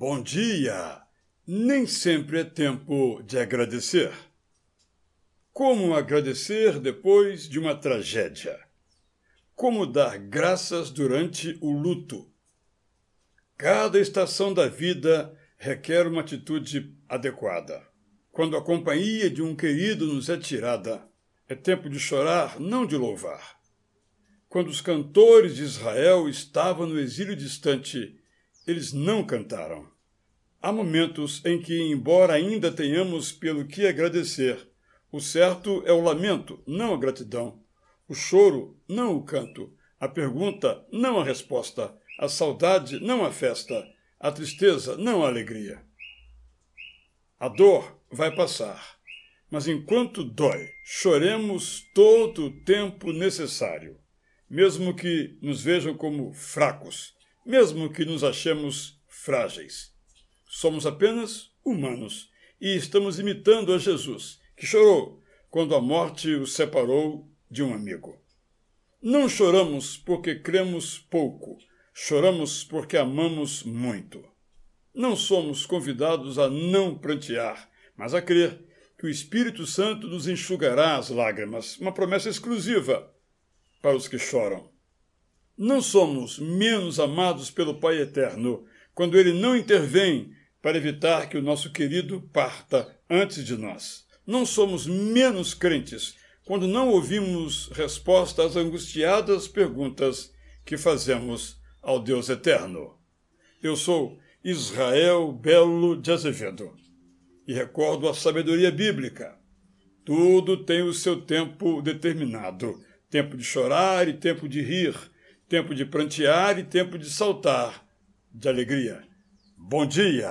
Bom dia! Nem sempre é tempo de agradecer. Como agradecer depois de uma tragédia? Como dar graças durante o luto? Cada estação da vida requer uma atitude adequada. Quando a companhia de um querido nos é tirada, é tempo de chorar, não de louvar. Quando os cantores de Israel estavam no exílio distante, eles não cantaram. Há momentos em que, embora ainda tenhamos pelo que agradecer, o certo é o lamento, não a gratidão. O choro, não o canto. A pergunta, não a resposta. A saudade, não a festa. A tristeza, não a alegria. A dor vai passar, mas enquanto dói, choremos todo o tempo necessário, mesmo que nos vejam como fracos, mesmo que nos achemos frágeis. Somos apenas humanos e estamos imitando a Jesus, que chorou quando a morte o separou de um amigo. Não choramos porque cremos pouco, choramos porque amamos muito. Não somos convidados a não prantear, mas a crer que o Espírito Santo nos enxugará as lágrimas, uma promessa exclusiva para os que choram. Não somos menos amados pelo Pai Eterno quando ele não intervém para evitar que o nosso querido parta antes de nós. Não somos menos crentes quando não ouvimos resposta às angustiadas perguntas que fazemos ao Deus Eterno. Eu sou Israel Belo de Azevedo e recordo a sabedoria bíblica. Tudo tem o seu tempo determinado: tempo de chorar e tempo de rir tempo de prantear e tempo de saltar de alegria. Bom dia!